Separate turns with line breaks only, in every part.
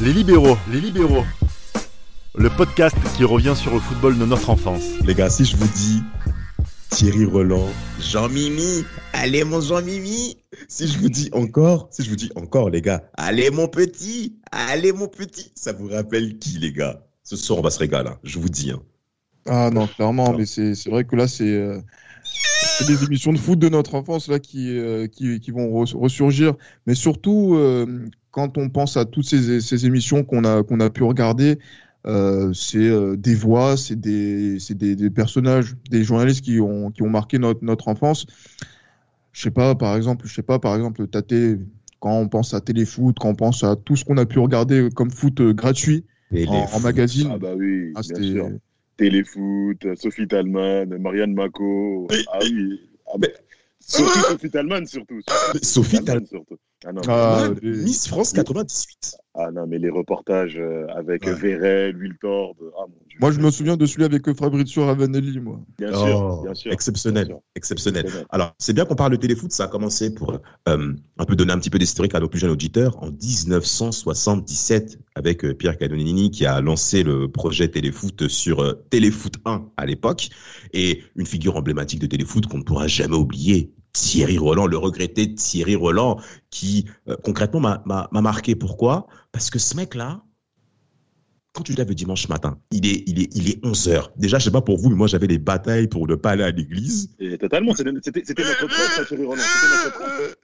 Les libéraux, les libéraux. Le podcast qui revient sur le football de notre enfance.
Les gars, si je vous dis Thierry Roland, Jean-Mimi, allez mon Jean-Mimi. Si je vous dis encore, si je vous dis encore, les gars, allez mon petit, allez mon petit. Ça vous rappelle qui, les gars? Ce soir, on va se régaler, hein, je vous dis. Hein.
Ah non, clairement, mais c'est vrai que là, c'est euh, des émissions de foot de notre enfance là qui, euh, qui, qui, vont ressurgir. Mais surtout, euh, quand on pense à toutes ces, ces émissions qu'on a, qu'on a pu regarder, euh, c'est euh, des voix, c'est des, des, des, personnages, des journalistes qui ont, qui ont marqué notre, notre enfance. Je sais pas, par exemple, je sais pas, par exemple, Tate, quand on pense à téléfoot, quand on pense à tout ce qu'on a pu regarder comme foot gratuit en, en, magazine.
Ah bah oui, ah. Téléfoot, Sophie Talman, Marianne Mako. Ah oui. Ah, mais... Sophie, Sophie Talman surtout.
Sophie Talman surtout.
Ah non, ah,
Miss France 98.
Ah non, mais les reportages euh, avec ouais. Verret, Wiltord. Ah, mon Dieu.
Moi, je me souviens de celui avec Fabrizio Ravanelli, moi.
Bien sûr, oh, bien sûr. Exceptionnel, bien sûr. exceptionnel. Alors, c'est bien qu'on parle de téléfoot. Ça a commencé pour euh, un peu donner un petit peu d'historique à nos plus jeunes auditeurs en 1977 avec euh, Pierre Cadonini qui a lancé le projet téléfoot sur euh, Téléfoot 1 à l'époque et une figure emblématique de téléfoot qu'on ne pourra jamais oublier, Thierry Roland, le regretté Thierry Roland, qui euh, concrètement m'a marqué. Pourquoi? Parce que ce mec-là, quand tu l'avais dimanche matin, il est, il est, il est 11h. Déjà, je sais pas pour vous, mais moi j'avais des batailles pour ne pas aller à l'église.
Totalement, c'était notre prof, Thierry Roland. C'était notre prof.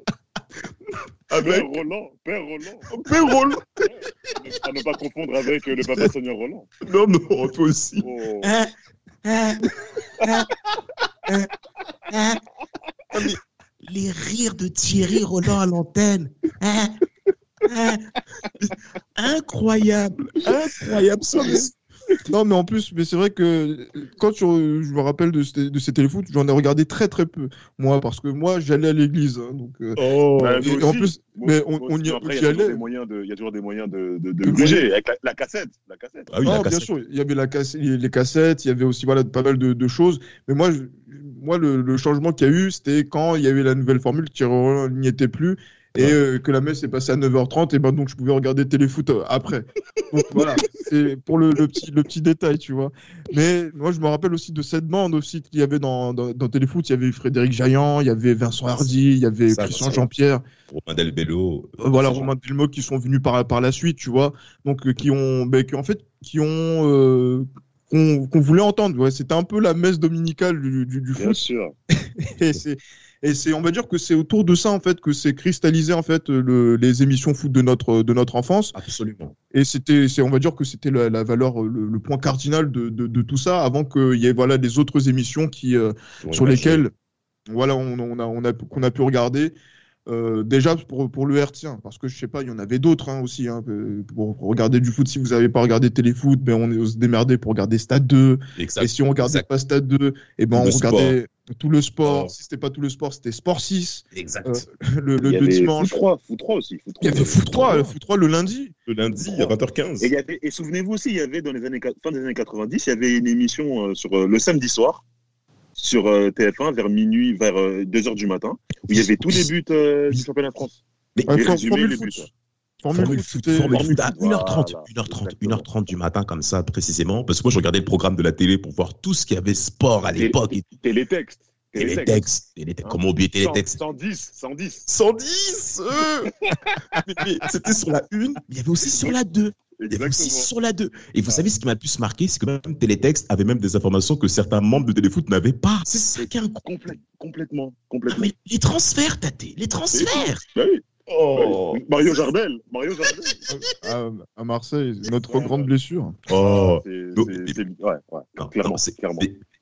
Avec... Père Roland, Père Roland.
Père Roland.
À ne pas confondre avec le papa Seigneur Roland.
Non, non, toi aussi. Oh. Les rires de Thierry Roland à l'antenne. Hein? Hein? Incroyable, incroyable.
Non, mais en plus, mais c'est vrai que quand je, je me rappelle de, ces, de ces téléfoot, j'en ai regardé très très peu. Moi, parce que moi, j'allais à l'église. Hein, donc, euh,
oh, bah,
et, en plus, mais on, on y,
après, y, y, allait. Il y a toujours des moyens de, de, de bouger avec la, la, cassette. La cassette.
Ah oui, la cassette. bien sûr. Il y avait la cassette, les cassettes, il y avait aussi voilà, pas mal de, de choses. Mais moi, je, moi le, le changement qu'il y a eu, c'était quand il y avait la nouvelle formule, qui n'y était plus et euh, que la messe est passée à 9h30 et ben donc je pouvais regarder téléfoot euh, après. Donc voilà, c'est pour le, le, petit le petit détail, tu vois. Mais moi je me rappelle aussi de cette bande aussi qu'il y avait dans, dans, dans, téléfoot, il y avait Frédéric Jaillant, il y avait Vincent Hardy, il y avait ça, Christian Jean-Pierre,
Romain Delbello.
Euh, voilà, Romain Delbello qui sont venus par par la suite, tu vois. Donc euh, qui ont ben, qui en fait qui ont qu'on qu voulait entendre. Ouais, c'était un peu la messe dominicale du, du, du foot.
Bien sûr.
et c'est et c'est, on va dire que c'est autour de ça en fait que c'est cristallisé en fait le, les émissions foot de notre de notre enfance.
Absolument.
Et c'était, c'est, on va dire que c'était la, la valeur, le, le, point cardinal de, de, de, tout ça, avant qu'il y ait voilà des autres émissions qui euh, sur lesquelles voilà on, on, a on a qu'on a pu regarder. Euh, déjà pour, pour le hertzien, parce que je sais pas, il y en avait d'autres hein, aussi. Hein, pour, pour, regarder du foot, si vous n'avez pas regardé téléfoot, ben on est se démerder pour regarder Stade 2.
Exact.
Et si on regardait
exact.
pas Stade 2, et eh ben
le
on regardait
sport.
tout le sport.
Oh.
Si c'était pas tout le sport, c'était Sport 6.
Exact.
Euh, le, le,
il y
le
avait
dimanche.
Foot 3, Foot 3 aussi. Foot 3,
Il y avait Foot 3, Foot 3 le lundi.
Le lundi à 20h15.
Et, il y avait, et souvenez-vous aussi, il y avait dans les années fin des années 90, il y avait une émission euh, sur euh, le samedi soir sur euh, TF1 vers minuit, vers 2h du matin, où il y avait tous les buts euh, du championnat de France.
Mais for-
résumé,
Formule
les buts.
Formule foot,
foot,
c'était-
Formule foot à
Voilà,
1h30, 1h30,
exactement.
1h30 du matin comme ça précisément, parce que moi je regardais le programme de la télé pour voir tout ce qu'il y avait sport à l'époque et
Télétexte.
télétexte, télétexte,
Hein?
comment oublier télétexte
110, 110.
110 euh C'était sur la 1, mais il y avait aussi sur la 2. Aussi sur la 2. Et vous
Ah.
savez ce qui m'a le plus marqué, c'est que même Télétexte avait même des informations que certains membres de Téléfoot n'avaient pas. C'est ça qui est
complètement,
Ah,
complètement.
mais les transferts, Tate, les transferts.
Bah oui.
Oh,
Mario Jardel, Mario Jardel.
à, à Marseille, notre grande blessure.
oh.
C'est- ouais,
Non,
clairement,
non,
clairement.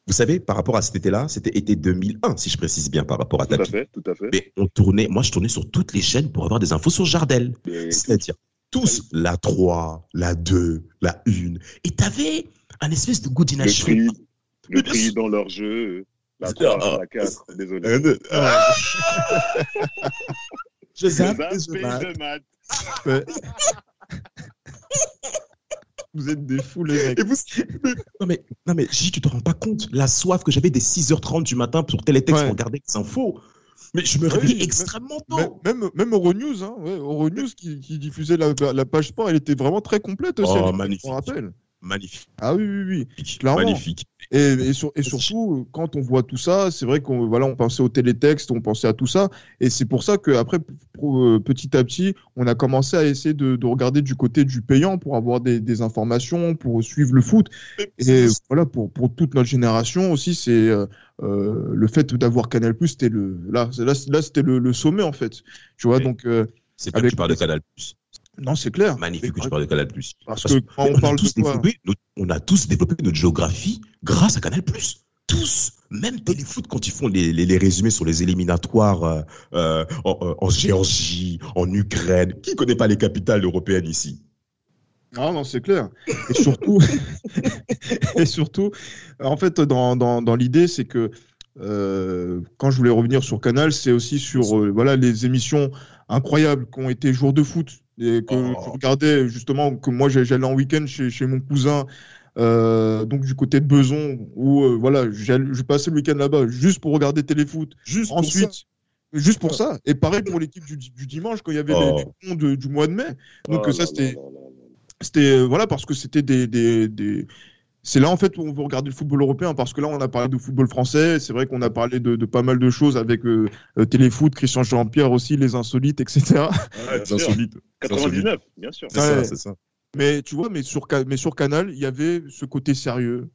Vous savez, par rapport à cet été-là, c'était été 2001, si je précise bien, par rapport à
Tout à
Tapi.
fait, tout à fait.
Mais on tournait, moi je tournais sur toutes les chaînes pour avoir des infos sur Jardel. C'est-à-dire tous, la 3, la 2, la 1. Et t'avais un espèce de
le
goudinage.
prix, le prix dans leur jeu, la
Ah,
3,
ah,
la 4, désolé.
Euh, Je zappe, je
maths.
Ouais. Vous êtes des fous, les mecs.
Vous- Non mais, non mais J, tu te rends pas compte? La soif que j'avais des 6h30 du matin pour Télétexte
Ouais.
pour regarder les infos. Mais je me réveille extrêmement tôt.
Même, même Euronews, hein, ouais, Euronews qui, qui diffusait la, la, page sport, elle était vraiment très complète aussi.
Oh, magnifique.
rappelle.
Magnifique.
Ah oui, oui, oui. Clairement.
Magnifique.
Et, et, sur, et, surtout, quand on voit tout ça, c'est vrai qu'on voilà, on pensait au télétexte, on pensait à tout ça. Et c'est pour ça qu'après, petit à petit, on a commencé à essayer de, de regarder du côté du payant pour avoir des, des, informations, pour suivre le foot. Et voilà, pour, pour toute notre génération aussi, c'est euh, le fait d'avoir Canal+, c'était le, là, là, là c'était le, le, sommet, en fait. Tu vois, donc. Euh,
c'est pas que tu parles de Canal+.
Non, c'est clair.
Magnifique que tu parles de Canal+.
Parce, Parce que quand on, on parle de quoi
notre, On a tous développé notre géographie grâce à Canal+. Tous, même Téléfoot, quand ils font les, les, les résumés sur les éliminatoires euh, euh, en, en, Géorgie, en Ukraine, qui connaît pas les capitales européennes ici?
Non, non, c'est clair. Et surtout, et surtout, en fait, dans, dans, dans l'idée, c'est que euh, quand je voulais revenir sur Canal, c'est aussi sur euh, voilà les émissions incroyables qui ont été jours de foot et que oh. je regardais justement que moi j'allais en week-end chez, chez, mon cousin. Euh, donc du côté de Beson où euh, voilà je passais le week-end là-bas juste pour regarder téléfoot
juste
ensuite juste pour ça et pareil pour l'équipe du, du, dimanche quand il y avait oh. les, les de, du mois de mai donc oh ça c'était c'était voilà parce que c'était des, des, des c'est là en fait où on veut regarder le football européen parce que là on a parlé de football français, c'est vrai qu'on a parlé de, de, pas mal de choses avec euh, Téléfoot, Christian Jean-Pierre aussi, les insolites, etc.
Ouais, les insolites. 99, bien sûr.
C'est ouais. ça, c'est ça. Mais tu vois, mais sur, mais sur Canal, il y avait ce côté sérieux,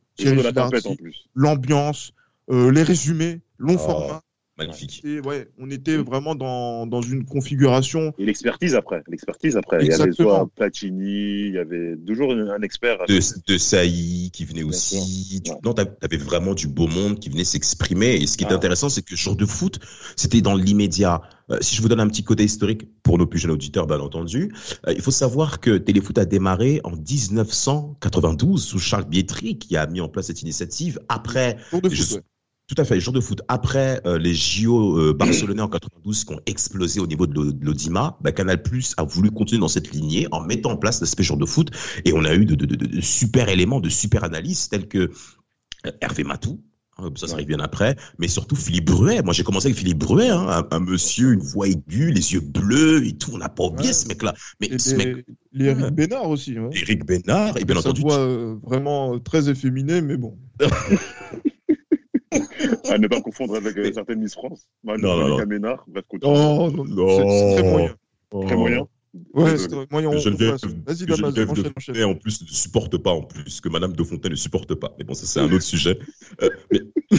l'ambiance, euh, les résumés, long oh. format.
Magnifique.
Et ouais, on était vraiment dans, dans une configuration.
Et l'expertise après. L'expertise après. Il y avait soit Platini, il y avait toujours un expert.
De, de Saï qui venait aussi. Tu, ouais. Non, tu avais vraiment du beau monde qui venait s'exprimer. Et ce qui est ah. intéressant, c'est que jour de foot, c'était dans l'immédiat. Euh, si je vous donne un petit côté historique pour nos plus jeunes auditeurs, bien entendu, euh, il faut savoir que Téléfoot a démarré en 1992 sous Charles Bietri qui a mis en place cette initiative après.
Jour de foot, ouais.
Tout à fait, les jours de foot. Après euh, les JO euh, barcelonais en 92 qui ont explosé au niveau de l'Audima, bah, Canal Plus a voulu continuer dans cette lignée en mettant en place l'aspect jour de foot. Et on a eu de, de, de, de super éléments, de super analyses tels que euh, Hervé Matou, hein, ça, ça arrive bien après, mais surtout Philippe Bruet. Moi, j'ai commencé avec Philippe Bruet, hein, un, un, monsieur, une voix aiguë, les yeux bleus et tout. On n'a pas oublié ouais. ce mec-là. Mais
et
ce
les,
mec.
Les Eric Bénard aussi. Ouais.
Eric Bénard, et bien
Sa
entendu.
voix euh, vraiment très efféminée, mais bon.
à ne pas confondre avec euh, certaines Miss France.
non, non, non.
Ménard, bref,
oh, non, non. c'est très moyen.
Oh. Très moyen.
Ouais, c'est moyen.
Geneviève,
Vas-y,
de en plus, ne supporte pas, en plus, que Madame de Fontenay ne supporte pas. Mais bon, ça, c'est un autre sujet. Euh, mais...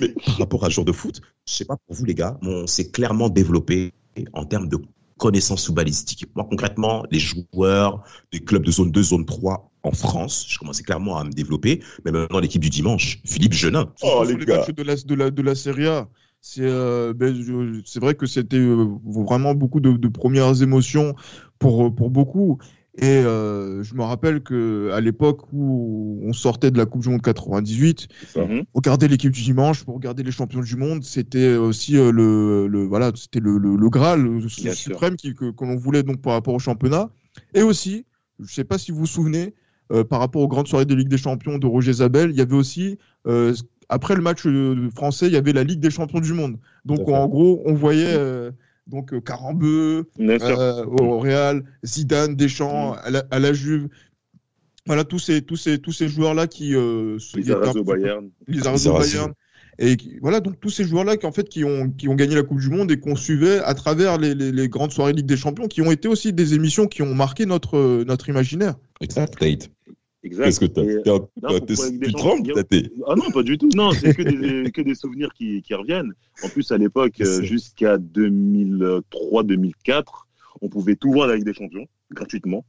mais... par rapport à jour de foot, je sais pas pour vous, les gars, on s'est clairement développé en termes de connaissances sous balistique. Moi, concrètement, les joueurs des clubs de zone 2, zone 3 en France, je commençais clairement à me développer, mais maintenant l'équipe du dimanche, Philippe Genin.
Oh, les, les gars. matchs de la, de la, de la Serie A, c'est euh, ben, vrai que c'était euh, vraiment beaucoup de, de, premières émotions pour, pour beaucoup. Et euh, je me rappelle que à l'époque où on sortait de la Coupe du Monde 98,
Mhm.
regarder l'équipe du dimanche pour regarder les champions du monde, c'était aussi euh, le, le, voilà, c'était le, le, le, Graal, le suprême qui, que, que l'on voulait donc par rapport au championnat. Et aussi, je ne sais pas si vous vous souvenez, euh, par rapport aux grandes soirées de Ligue des Champions de Roger Zabel, il y avait aussi euh, après le match français, il y la Ligue des Champions du monde. Donc en gros, on voyait euh, donc Carambeu euh, au Real, Zidane, Deschamps, mmh. à, la, à la Juve. Voilà tous ces tous ces tous ces joueurs là qui euh,
les au Bayern,
les au Bayern. Et voilà donc tous ces joueurs là qui en fait qui ont qui ont gagné la Coupe du Monde et qu'on suivait à travers les, les, les, grandes soirées Ligue des Champions qui ont été aussi des émissions qui ont marqué notre notre imaginaire.
Exact.
Exact.
Est-ce que tu trembles
Ah non, pas du tout. Non, c'est que des, que des souvenirs qui, qui, reviennent. En plus, à l'époque, euh, jusqu'à 2003-2004, on pouvait tout voir avec des champions, gratuitement.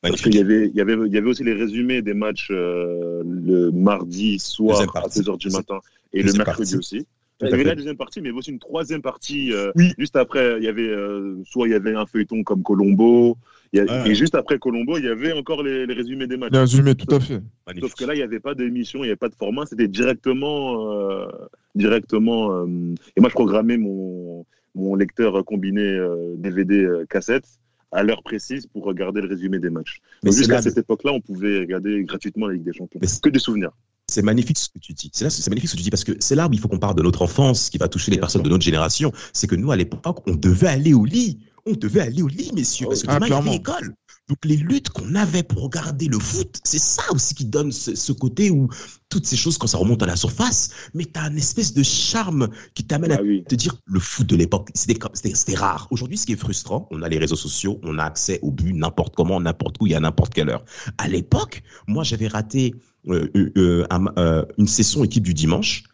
Parce qu'il y avait, il y, avait, il y avait aussi les résumés des matchs euh, le mardi soir à 16h du matin et le mercredi partie. aussi. Il y avait la deuxième partie, mais il y avait aussi une troisième partie. Euh,
oui.
Juste après, il y avait euh, soit il y avait un feuilleton comme Colombo, a, et juste après Colombo, il y avait encore les, les résumés des matchs.
Les résumés, tout à fait.
Sauf que là, il n'y avait pas d'émission, il n'y avait pas de format, c'était directement, euh, directement. euh, et moi, je programmais mon, mon lecteur combiné DVD cassette à l'heure précise pour regarder le résumé des matchs. Jusqu'à cette époque-là, on pouvait regarder gratuitement la Ligue des Champions.
Mais
que des souvenirs.
c'est magnifique ce que tu dis. C'est là, c'est magnifique ce que tu dis parce que c'est là où il faut qu'on parle de notre enfance, qui va toucher les personnes de notre génération. C'est que nous, à l'époque, on devait aller au lit. On devait aller au lit, messieurs, parce que ah, demain, il y avait l'école. Donc les luttes qu'on avait pour regarder le foot, c'est ça aussi qui donne ce, côté où toutes ces choses, quand ça remonte à la surface, mais tu as une espèce de charme qui t'amène à ah te dire le foot de l'époque, c'était rare. Aujourd'hui, ce qui est frustrant, on a les réseaux sociaux, on a accès au but n'importe comment, n'importe où, il y a n'importe quelle heure. À l'époque, moi, j'avais raté euh, euh, euh, une session équipe du dimanche.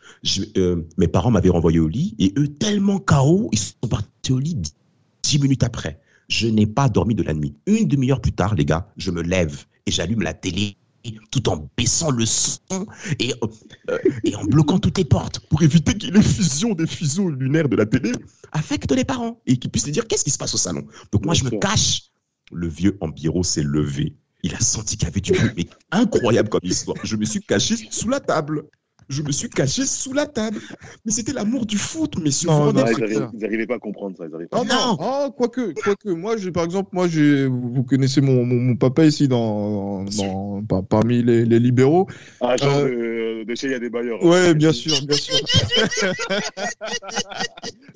mes parents m'avaient renvoyé au lit et eux, tellement chaos, ils sont partis au lit dix minutes après je n'ai pas dormi de la nuit. Une demi-heure plus tard, les gars, je me lève et j'allume la télé tout en baissant le son et, euh, et en bloquant toutes les portes pour éviter que les fusions des fuseaux lunaires de la télé affectent les parents et qu'ils puissent dire qu'est-ce qui se passe au salon? Donc moi, je me cache. Le vieux Ambiro s'est levé. Il a senti qu'il y avait du bruit, mais incroyable comme histoire. Je me suis caché sous la table je me suis caché sous la table. Mais c'était l'amour du foot, messieurs.
Non, non, ils n'arrivaient pas à comprendre ça. Ils
pas. non, oh, quoique, quoique, moi, par exemple, moi, vous connaissez mon, mon, papa ici dans, dans, parmi les, les, libéraux.
Ah, genre euh, de, chez il y a des bailleurs.
Ouais, bien sûr, bien sûr.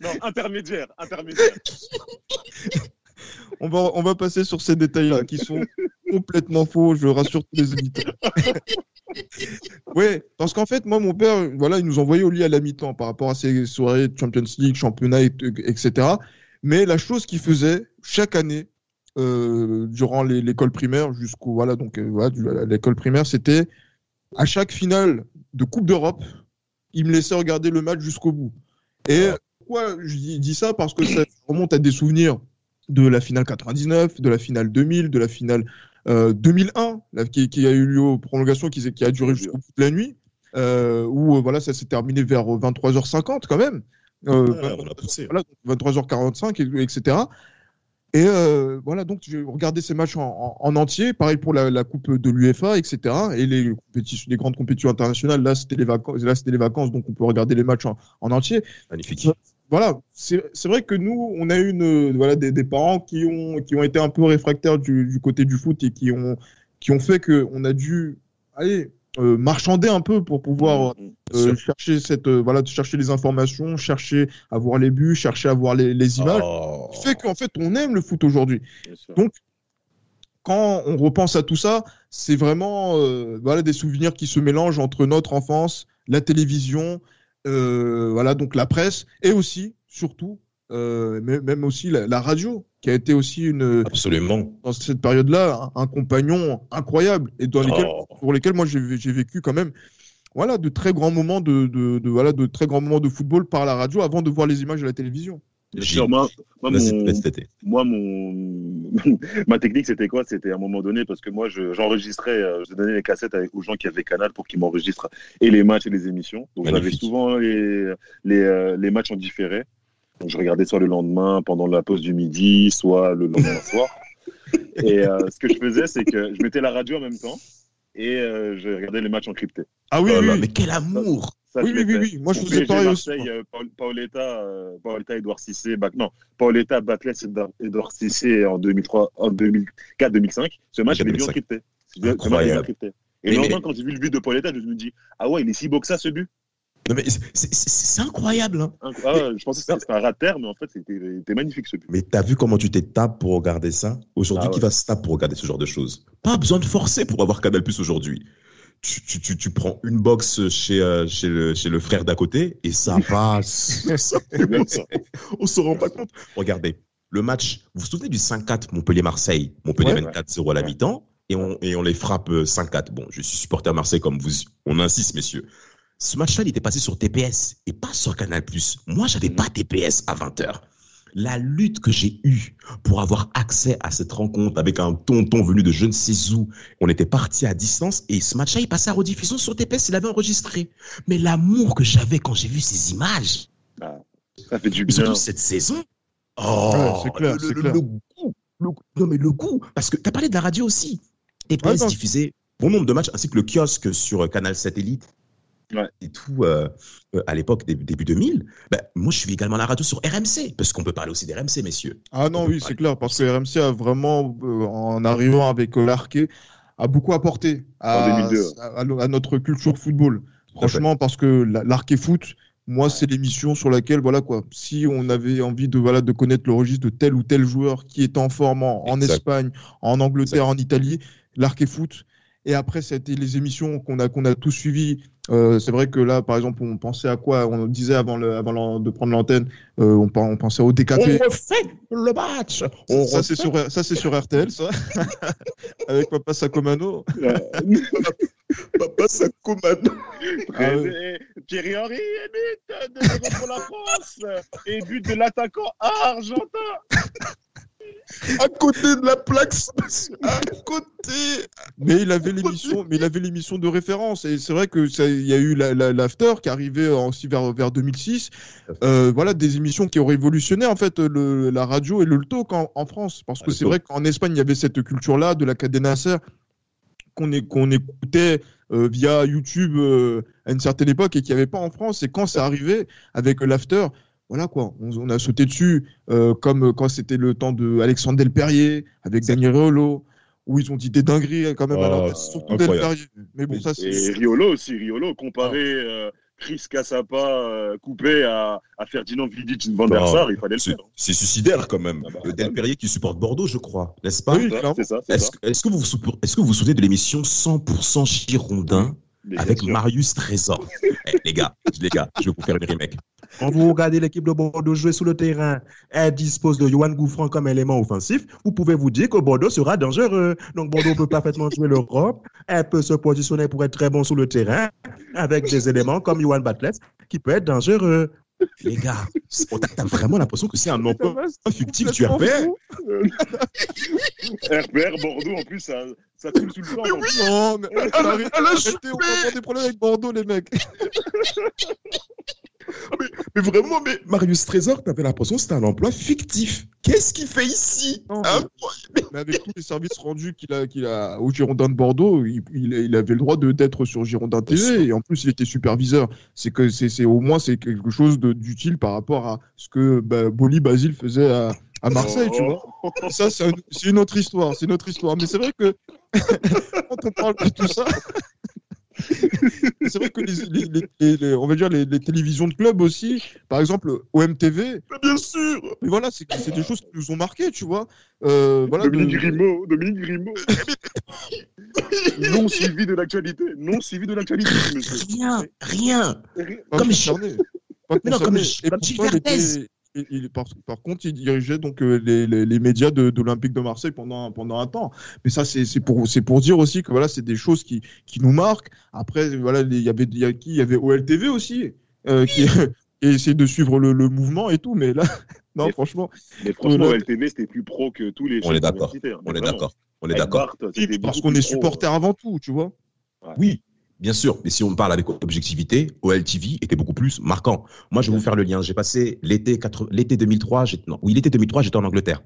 non, intermédiaire, intermédiaire.
on va, on va passer sur ces détails-là qui sont complètement faux, je rassure tous les éditeurs. oui, parce qu'en fait, moi, mon père, voilà, il nous envoyait au lit à la mi-temps par rapport à ces soirées de Champions League, championnat, etc. Mais la chose qu'il faisait chaque année, euh, durant l'école primaire, jusqu'au, voilà, donc, euh, voilà, l'école primaire, c'était à chaque finale de Coupe d'Europe, il me laissait regarder le match jusqu'au bout. Et pourquoi je dis ça? Parce que ça remonte à des souvenirs de la finale 99, de la finale 2000, de la finale 2001, euh, qui, a eu lieu aux prolongations, qui, qui a duré jusqu'au bout de la nuit, euh, où euh, voilà, ça s'est terminé vers 23h50 quand même. 23h45, etc. Et voilà, donc j'ai regardé ces matchs en, entier. Pareil pour la, Coupe de l'UEFA, etc. Et les, les grandes compétitions internationales, là, c'était les vacances, là, les vacances, donc on peut regarder les matchs en, en entier.
Magnifique
voilà, c'est vrai que nous, on a eu voilà, des, parents qui ont, qui ont été un peu réfractaires du, côté du foot et qui ont, qui ont fait qu'on a dû aller euh, marchander un peu pour pouvoir mmh, mmh, euh, chercher, cette, euh, voilà, chercher les informations, chercher à voir les buts, chercher à voir les, images. Oh. Fait qu'en fait, on aime le foot aujourd'hui. Donc, quand on repense à tout ça, c'est vraiment voilà, des souvenirs qui se mélangent entre notre enfance, la télévision, euh, voilà, donc la presse et aussi, surtout, euh, même aussi la, radio, qui a été aussi une
absolument
dans cette période-là un, compagnon incroyable et dans lesquels, oh. pour lesquels moi j'ai vécu quand même voilà de très grands moments de, de, de, voilà de très grands moments de football par la radio avant de voir les images de la télévision.
Moi, moi, mon, ma technique, c'était quoi? C'était à un moment donné, parce que moi, j'enregistrais, euh, je, donnais les cassettes aux gens qui avaient Canal pour qu'ils m'enregistrent et les matchs et les émissions. Donc, j'avais souvent les, les, euh, les, matchs en différé. Donc, je regardais soit le lendemain, pendant la pause du midi, soit le lendemain soir. Et euh, ce que je faisais, c'est que je mettais la radio en même temps et je regardais les matchs encryptés.
Ah oui, oui, mais quel amour
oui, oui, oui, oui, Moi, je faisais pareil aussi.
Euh, Paoletta, euh, Paoletta, Edouard Cissé, non, Paoletta, Batles, Edouard Cissé en 2003, en 2004-2005. Ce match, j'avais vu encrypté.
Incroyable.
Et le lendemain, quand j'ai vu le but de Paoletta, je me dis, ah ouais, il est si beau que ça, ce but.
Non, mais c'est incroyable. Hein.
Ah, je pensais que c'était un rat terre, mais en fait, c'était magnifique ce but.
Mais t'as vu comment tu t'es tapé pour regarder ça? Aujourd'hui, ah qui va se taper pour regarder ce genre de choses? Pas besoin de forcer pour avoir Canal Plus aujourd'hui tu, tu, tu, prends une box chez, euh, chez, le, chez le frère d'à côté et ça passe. On se rend pas compte. Regardez, le match, vous vous souvenez du 5-4 Montpellier-Marseille? Montpellier, Montpellier 24-0 à la mi-temps et on, et on les frappe 5-4. Euh, bon, je suis supporter à Marseille comme vous, on insiste, messieurs. Ce match-là, il était passé sur TPS et pas sur Canal+. Moi, j'avais pas TPS à 20h la lutte que j'ai eue pour avoir accès à cette rencontre avec un tonton venu de je ne sais où. On était parti à distance et ce match-là, il passait à rediffusion sur TPS, il avait enregistré. Mais l'amour que j'avais quand j'ai vu ces images.
Ah, ça fait du bien.
cette saison. Oh, c'est clair, c'est clair. Le goût, non, mais le goût. Parce que tu as parlé de la radio aussi. TPS diffusait bon nombre de matchs, ainsi que le kiosque sur Canal Satellite et tout euh, euh, à l'époque début, début 2000, ben, moi je suis également à la radio sur RMC, parce qu'on peut parler aussi d'RMC, messieurs.
Ah non, oui, c'est clair, parce que RMC a vraiment, euh, en arrivant avec l'arqué, a beaucoup apporté à, à, notre culture de football. Franchement, parce que l'arc et foot, moi, c'est l'émission sur laquelle, voilà quoi, si on avait envie de, voilà, de connaître le registre de tel ou tel joueur qui est en forme en, Espagne, en Angleterre, en Italie, l'arc et foot, et après, c'était les émissions qu'on a, qu'on a tous suivies. Euh, c'est vrai que là, par exemple, on pensait à quoi? On disait avant, le, avant de prendre l'antenne, euh, on, on, pensait au DKP.
On refait le match
Ça, c'est sur, ça, sur RTL, ça. Avec Papa Sakomano.
Papa Sakomano.
Ah, Thierry Henry, but de, pour la France. Et but de l'attaquant argentin
à côté de la plaque à côté.
Mais il avait l'émission, mais il avait l'émission de référence et c'est vrai que il y a eu l'after qui arrivait aussi vers vers 2006. Euh, voilà des émissions qui ont révolutionné en fait le, la radio et le talk en, en France parce que c'est vrai qu'en Espagne il y avait cette culture là de la cadena ser qu'on qu'on écoutait euh, via YouTube euh, à une certaine époque et qu'il n'y avait pas en France. Et quand c'est arrivé avec l'after, voilà quoi, on, a sauté dessus, euh, comme quand c'était le temps de Alexandre Delperrier avec Daniel Riolo, où ils ont dit des dingueries quand même. alors, oh, surtout Delperrier.
Mais bon, ça c'est. Et Riolo aussi, Riolo, comparé euh, Chris Cassapa euh, coupé à, Ferdinand Vidic Van der Sar, il fallait le faire.
C'est suicidaire quand même. Ah bah, Delperrier qui supporte Bordeaux, je crois, n'est-ce pas?
Oui, c'est ça.
Est-ce que, vous, est que vous vous souvenez de l'émission 100% Girondin avec Marius Trésor eh, Les gars, les gars, je vais vous faire une remake. Quand vous regardez l'équipe de Bordeaux jouer sur le terrain, elle dispose de Johan Gouffran comme élément offensif, vous pouvez vous dire que Bordeaux sera dangereux. Donc Bordeaux peut parfaitement jouer l'Europe, elle peut se positionner pour être très bon sur le terrain, avec des éléments comme Johan Batles, qui peut être dangereux. Les gars, t'as vraiment l'impression que c'est un emploi fictif du RPR.
RPR, Bordeaux, en plus, ça, ça coule sous le sang. Mais
oui, non, mais, arrêtez, on va avoir des problèmes avec Bordeaux, les mecs
mais, vraiment, mais Marius Trésor, t'avais l'impression que c'était un emploi fictif. Qu'est-ce qu'il fait ici?
Mais, avec tous les services rendus qu'il a, qu'il a au Girondin de Bordeaux, il, il, avait le droit d'être sur Girondin TV et en plus il était superviseur. C'est que c'est, au moins c'est quelque chose d'utile par rapport à ce que bah, Boli Basile faisait à, à Marseille, tu vois. Ça, c'est, une autre histoire, c'est une autre histoire. Mais c'est vrai que quand on parle de tout ça, c'est vrai que les, on va dire les, télévisions de club aussi, par exemple OMTV.
bien sûr.
Mais voilà, c'est des choses qui nous ont marqué, tu vois. Euh, voilà,
Dominique de... Grimaud, Dominique Grimaud. non suivi de l'actualité, non suivi de l'actualité,
Rien, rien. Comme je...
Mais non, comme, je... comme il, par, contre, il dirigeait donc euh, les, les, médias de, de l'Olympique de Marseille pendant, pendant un temps. Mais ça, c'est pour, pour dire aussi que voilà, c'est des choses qui, qui nous marquent. Après, voilà, il y avait, il y, a qui? Il y avait OLTV aussi, euh, qui, essayé de suivre le, le, mouvement et tout. Mais là, non, franchement.
Mais franchement, OLTV, c'était plus pro que tous les.
On est d'accord. On est d'accord. On est d'accord.
Parce qu'on est supporter avant tout, tu vois.
Oui, Bien sûr, mais si on parle avec objectivité, OLTV était beaucoup plus marquant. Moi, je vais vous faire le lien. J'ai passé l'été l'été 2003, non, oui, l'été 2003, j'étais en Angleterre.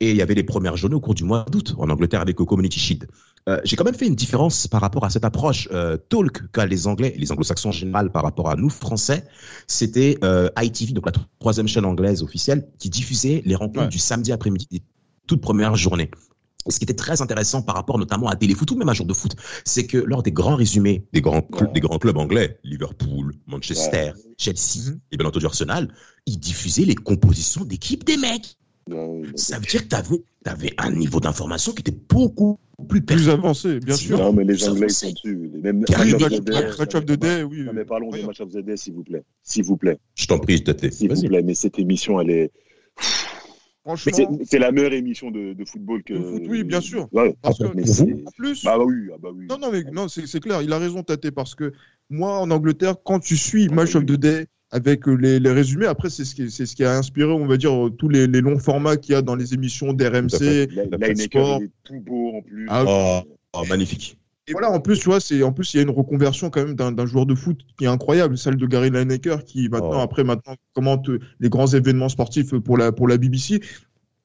Et il y avait les premières journées au cours du mois d'août en Angleterre avec le Community Shield. Euh, j'ai quand même fait une différence par rapport à cette approche euh, talk qu'a les Anglais, les Anglo-Saxons en général par rapport à nous Français. C'était euh, ITV, donc la troisième chaîne anglaise officielle, qui diffusait les rencontres du samedi après-midi, toute première journée ce qui était très intéressant par rapport notamment à Téléfoot ou même à jour de foot, c'est que lors des grands résumés des grands, clubs, des grands clubs anglais, Liverpool, Manchester, Chelsea mhm. et bien entendu Arsenal, ils diffusaient les compositions d'équipes des mecs. Ça veut dire que tu avais, avais, un niveau d'information qui était beaucoup plus,
plus avancé, bien sûr.
Non, mais les Anglais sont dessus. Les mêmes
match of the day, oui.
Non, mais parlons des match of the day, s'il vous plaît. S'il vous plaît.
Je t'en prie, je t'attends.
S'il vous plaît, mais cette émission, elle est. C'est la meilleure émission de, football que.
oui, bien sûr.
parce que,
plus.
Bah, oui, ah bah oui.
Non, non, mais non, c'est clair. Il a raison, Tate, parce que moi, en Angleterre, quand tu suis Match of the Day avec les, les résumés, après, c'est ce, qui, ce qui a inspiré, on va dire, tous les, les longs formats qu'il y a dans les émissions d'RMC.
Sport. est tout beau en plus.
Ah, oh, oh, magnifique.
Et voilà, en plus, tu vois, c'est en plus il y a une reconversion quand même d'un joueur de foot qui est incroyable, celle de Gary Lineker qui maintenant, oh. après, maintenant commente les grands événements sportifs pour la pour la BBC.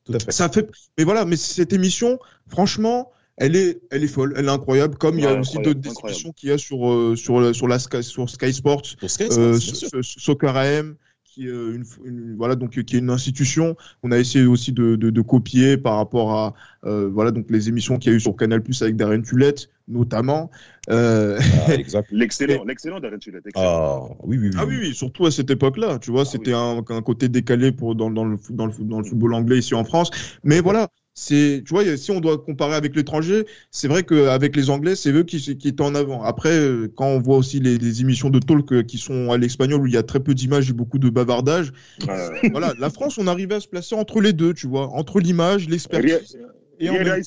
Tout à fait. Ça fait, mais voilà, mais cette émission, franchement, elle est, elle est folle, elle est incroyable. Comme il y a aussi d'autres émissions qu'il y a sur, euh, sur, sur, la Sky, sur Sky Sports,
sur Sky, euh,
Soccer AM, qui, euh, une, voilà, donc, qui est une institution. On a essayé aussi de, de, copier par rapport à euh, voilà, donc, les émissions qu'il y a eu sur Canal Plus avec Darren Tulette, notamment.
Euh... Ah, l'excellent, l'excellent Darren Tulette.
Ah, oui, oui, oui. ah oui, oui, surtout à cette époque-là. Tu vois, ah c'était un, un, côté décalé pour, dans, dans, le, dans, le, dans le football anglais ici en France. Mais voilà, c'est, tu vois, si on doit comparer avec l'étranger, c'est vrai qu'avec les Anglais, c'est eux qui, qui étaient en avant. Après, euh, quand on voit aussi les, émissions de talk euh, qui sont à l'espagnol où il y a très peu d'images et beaucoup de bavardage, voilà, la France, on arrivait à se placer entre les deux, tu vois, entre l'image, l'expertise. Et, en même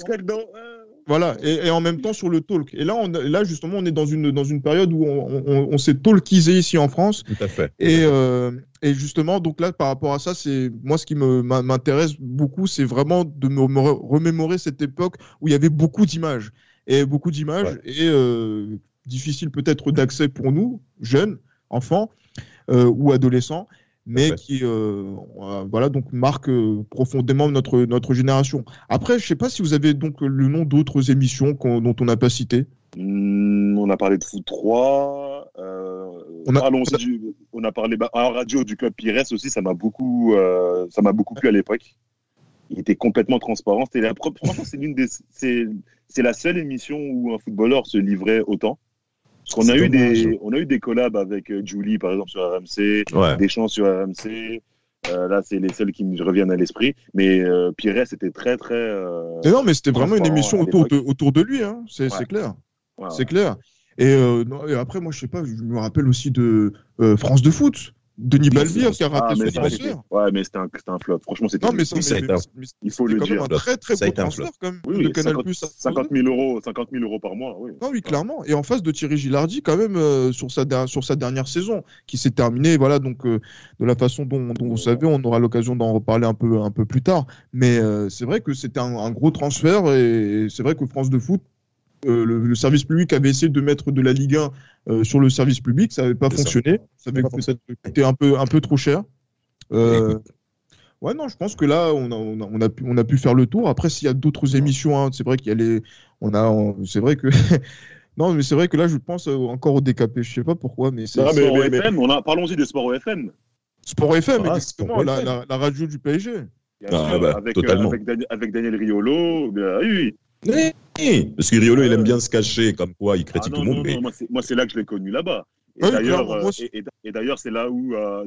voilà, et, en même temps sur le talk. Et là, on, là justement, on est dans une, dans une période où on, on, s'est talkisé ici en France.
Tout à fait.
Et, euh, et justement, donc là, par rapport à ça, c'est moi ce qui m'intéresse beaucoup, c'est vraiment de me remémorer cette époque où il y avait beaucoup d'images et beaucoup d'images et euh, difficile peut-être d'accès pour nous, jeunes, enfants euh, ou adolescents mais qui euh, voilà donc marque euh, profondément notre notre génération. Après, je sais pas si vous avez donc le nom d'autres émissions dont on n'a pas cité.
Hmm, on a parlé de foot 3. Euh, on, a, on a parlé bah, en radio du club Pires aussi. Ça m'a beaucoup ça m'a beaucoup plu à l'époque. Il était complètement transparent. C'était la c'est l'une des c'est la seule émission où un footballeur se livrait autant. Parce qu'on a, eu des, on a eu des collabs avec euh, Julie, par exemple, sur RMC, des chants sur RMC. Euh, là, c'est les seuls qui me reviennent à l'esprit. Mais euh, Pires, c'était très, très. Euh,
non, mais c'était vraiment une émission autour de, autour de lui, hein. c'est clair. c'est clair. Et, non, et, après, moi, je sais pas, je me rappelle aussi de France de foot. Denis Balvire qui a raté ah, son transfert.
Ouais, mais c'était un, un, flop. Franchement, c'était. Non,
mais, il faut le dire. un très très beau transfert quand même
oui, de Canal 50, 50 000 euros, 50 000 euros par mois. Oui.
Non, oui, clairement. Et en face de Thierry Gilardi, quand même euh, sur sa sur sa dernière saison, qui s'est terminée, voilà, donc euh, de la façon dont, dont vous savez, on aura l'occasion d'en reparler un peu un peu plus tard. Mais euh, c'est vrai que c'était un, un, gros transfert et c'est vrai que France de foot euh, le, service public avait essayé de mettre de la Ligue 1 euh, sur le service public, ça n'avait pas fonctionné, ça, avait coûté un peu, un peu trop cher. Euh, ouais, non, je pense que là, on a, on a, pu, on a pu faire le tour. Après, s'il y a d'autres émissions, hein, c'est vrai qu'il y a les. On a, c'est vrai que. non, mais c'est vrai que là, je pense encore au DKP. Je sais pas pourquoi, mais c'est.
FM, on a... parlons-y de Sport FM.
Sport FM, ah, exactement, la, la, radio du PSG.
Ah, bah,
avec,
totalement.
avec, Daniel Riolo, oui.
Oui, parce que Riolo, il aime bien se cacher, comme quoi il critique ah, tout le monde.
Moi, c'est là que je l'ai connu là-bas. Et d'ailleurs, euh, et, d'ailleurs, c'est là où euh,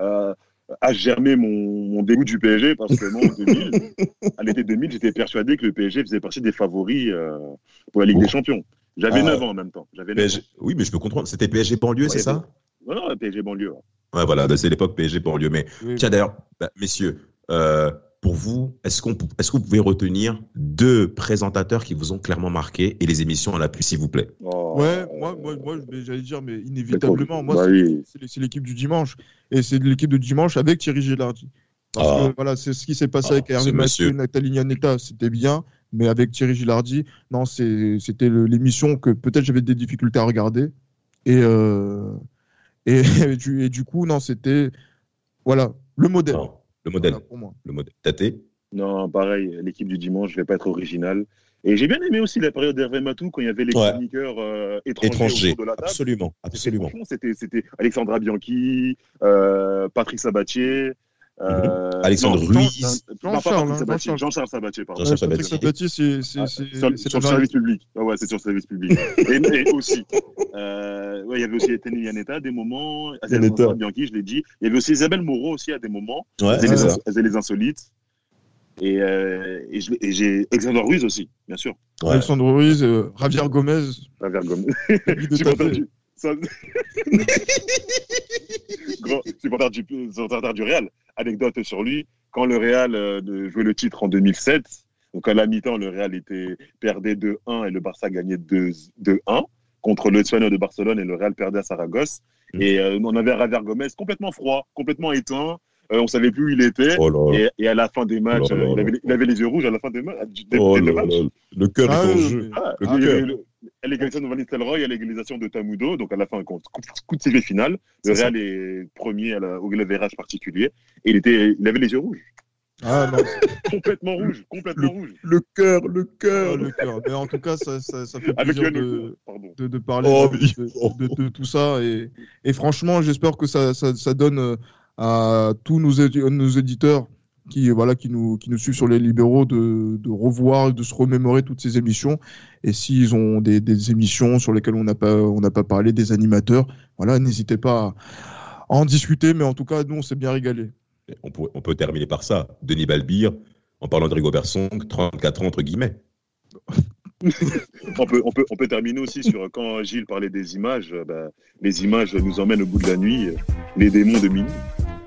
euh, a germé mon, mon, dégoût du PSG, parce que moi, en 2000, à l'été 2000, j'étais persuadé que le PSG faisait partie des favoris pour la Ligue des Champions. J'avais 9 ah. ans en même temps.
Oui, mais je peux comprendre. C'était PSG banlieue, c'est ça
Non, non, PSG banlieue.
Ouais, voilà, bah, c'est l'époque PSG banlieue. Mais tiens, d'ailleurs, bah, messieurs, pour vous, est-ce qu'on est-ce que vous pouvez retenir deux présentateurs qui vous ont clairement marqué et les émissions à l'appui, s'il vous plaît?
Oh. Ouais, moi, moi, moi j'allais dire, mais inévitablement, moi, bah c'est l'équipe du dimanche. Et c'est l'équipe de dimanche avec Thierry Gilardi. Parce que ah. voilà, c'est ce qui s'est passé ah, avec Hervé Mathieu et Nathalie Nianetta, c'était bien. Mais avec Thierry Gilardi, non, c'était l'émission que peut-être j'avais des difficultés à regarder. Et, euh, et, et, du, coup, non, c'était voilà, le modèle.
Le modèle. pour moi. Le modèle. Taté
Non, pareil, l'équipe du dimanche, je vais pas être original. Et j'ai bien aimé aussi la période d'Hervé Matou quand il y avait les chroniqueurs euh, étrangers, autour de la table.
Absolument, absolument.
C'était Alexandra Bianchi, euh, Patrick Sabatier,
euh, Alexandre Ruiz.
Jean-Charles Jean Sabatier, pardon.
Jean Sabatier, c'est
ah, sur, le service public. Ah ouais, c'est sur le service public. et, aussi, euh, ouais, il y avait aussi Étienne Yanetta à des moments, Alexandre Bianchi, je l'ai dit. Il y avait aussi Isabelle Moreau aussi à des moments. Ouais, elle, faisait les, insolites. Et, euh, et j'ai Alexandre Ruiz aussi, bien sûr.
Ouais. Alexandre Ruiz, euh, Javier Gomez.
Javier Gomez. Grand supporter du, supporter du Real. Anecdote sur lui, quand le Real euh, jouait le titre en 2007, donc à la mi-temps, le Real était perdait 2-1 et le Barça gagnait 2-1 contre le Espagnol de Barcelone et le Real perdait à Saragosse. Mm. Et euh, on avait Javier Gomez complètement froid, complètement éteint. Euh, on savait plus où il était. Oh et, à la fin des matchs, oh il, avait, les yeux rouges à la fin des, matchs.
Oh le cœur ah, est en jeu. Ah,
le l'égalisation de Van Nistelrooy à l'égalisation de Tamudo, donc à la fin, coup, coup de sifflet final. Le Real est premier à la, au verrage particulier. Et il, était, il avait les yeux rouges.
Ah non.
complètement rouge, complètement
le,
rouge.
Le cœur, le cœur. Ah, le cœur. Mais en tout cas, ça, ça, ça fait plaisir de, de, de, parler oh, de, de, tout ça. Et, et franchement, j'espère que ça, ça, ça donne à tous nos, nos éditeurs qui voilà qui nous qui nous suivent sur les libéraux de, de revoir de se remémorer toutes ces émissions. Et s'ils ont des, des, émissions sur lesquelles on n'a pas on n'a pas parlé des animateurs voilà n'hésitez pas à en discuter. Mais en tout cas nous on s'est bien régalé
on peut, on peut terminer par ça. Denis Balbire en parlant de Rigobert Song 34 ans entre guillemets.
On, peut, on, peut, on peut terminer aussi sur quand Gilles parlait des images bah, les images nous emmènent au bout de la nuit les démons de minuit.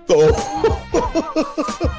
Oh